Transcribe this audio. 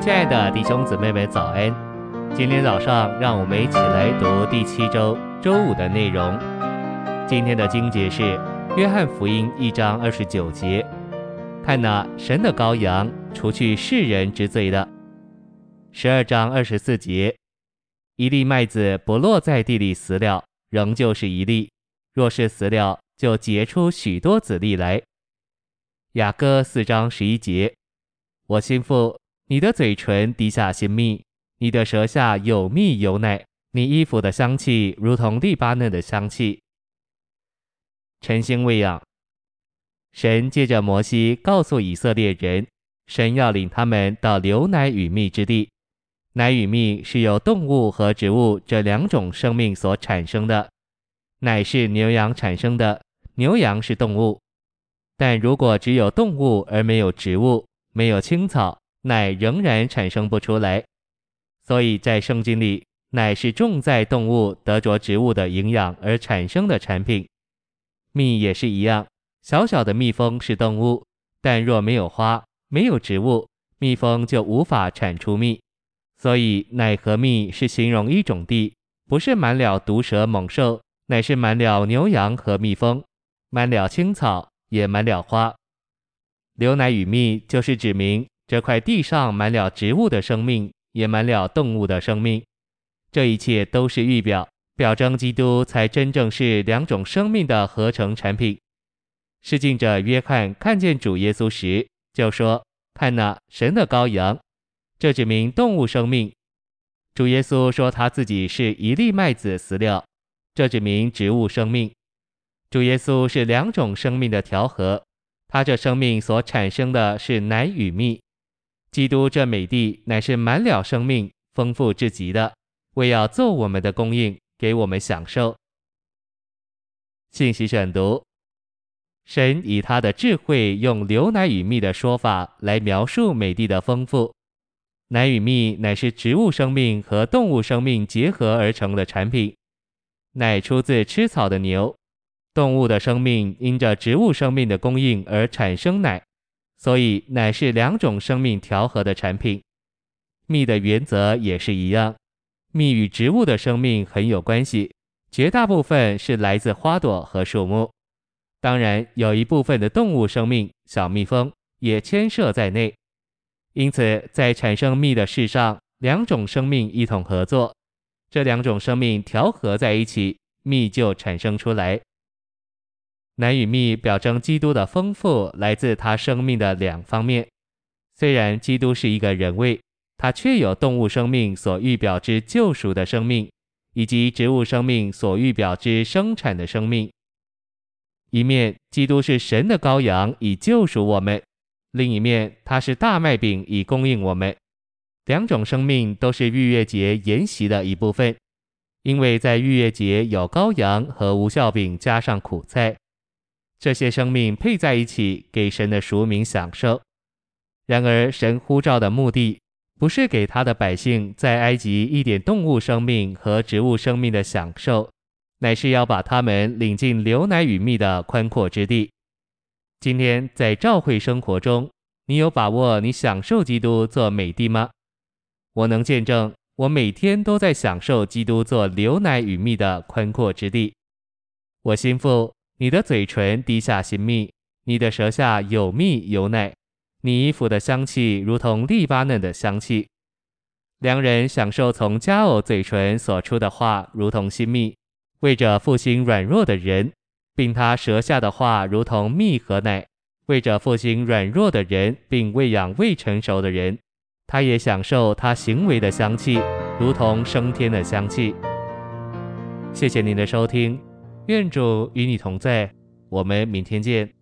亲爱的弟兄姊妹们，早安！今天早上，让我们一起来读第七周周五的内容。今天的经节是《约翰福音》一章二十九节：“看哪，神的羔羊，除去世人之罪的。”十二章二十四节：“一粒麦子不落在地里死了，仍旧是一粒；若是死了，就结出许多子粒来。”雅歌四章十一节：“我心腹。”你的嘴唇滴下新蜜，你的舌下有蜜有奶，你衣服的香气如同利巴嫩的香气。晨星喂养，神借着摩西告诉以色列人，神要领他们到流奶与蜜之地。奶与蜜是由动物和植物这两种生命所产生的，奶是牛羊产生的，牛羊是动物。但如果只有动物而没有植物，没有青草，奶仍然产生不出来，所以在圣经里，奶是重在动物得着植物的营养而产生的产品。蜜也是一样，小小的蜜蜂是动物，但若没有花，没有植物，蜜蜂就无法产出蜜。所以奶和蜜是形容一种地，不是满了毒蛇猛兽，乃是满了牛羊和蜜蜂，满了青草，也满了花。牛奶与蜜就是指明。这块地上满了植物的生命，也满了动物的生命。这一切都是预表，表征基督才真正是两种生命的合成产品。试镜者约翰看见主耶稣时，就说：“看哪，神的羔羊。”这指明动物生命。主耶稣说他自己是一粒麦子死了，这指明植物生命。主耶稣是两种生命的调和，他这生命所产生的是奶与蜜。基督这美地乃是满了生命，丰富至极的，为要做我们的供应，给我们享受。信息选读：神以他的智慧，用牛奶与蜜的说法来描述美地的丰富。奶与蜜乃是植物生命和动物生命结合而成的产品。奶出自吃草的牛，动物的生命因着植物生命的供应而产生奶。所以，奶是两种生命调和的产品。蜜的原则也是一样，蜜与植物的生命很有关系，绝大部分是来自花朵和树木。当然，有一部分的动物生命，小蜜蜂也牵涉在内。因此，在产生蜜的事上，两种生命一同合作，这两种生命调和在一起，蜜就产生出来。奶与蜜表征基督的丰富来自他生命的两方面。虽然基督是一个人位，他却有动物生命所预表之救赎的生命，以及植物生命所预表之生产的生命。一面，基督是神的羔羊，以救赎我们；另一面，他是大麦饼，以供应我们。两种生命都是逾越节筵席的一部分，因为在逾越节有羔羊和无酵饼加上苦菜。这些生命配在一起，给神的赎民享受。然而，神呼召的目的不是给他的百姓在埃及一点动物生命和植物生命的享受，乃是要把他们领进牛奶与蜜的宽阔之地。今天在教会生活中，你有把握你享受基督做美地吗？我能见证，我每天都在享受基督做牛奶与蜜的宽阔之地。我心腹。你的嘴唇滴下新蜜，你的舌下有蜜有奶，你衣服的香气如同利巴嫩的香气。良人享受从佳偶嘴唇所出的话，如同新蜜，为着复兴软弱的人，并他舌下的话如同蜜和奶，为着复兴软弱的人，并喂养未成熟的人。他也享受他行为的香气，如同升天的香气。谢谢您的收听。愿主与你同在，我们明天见。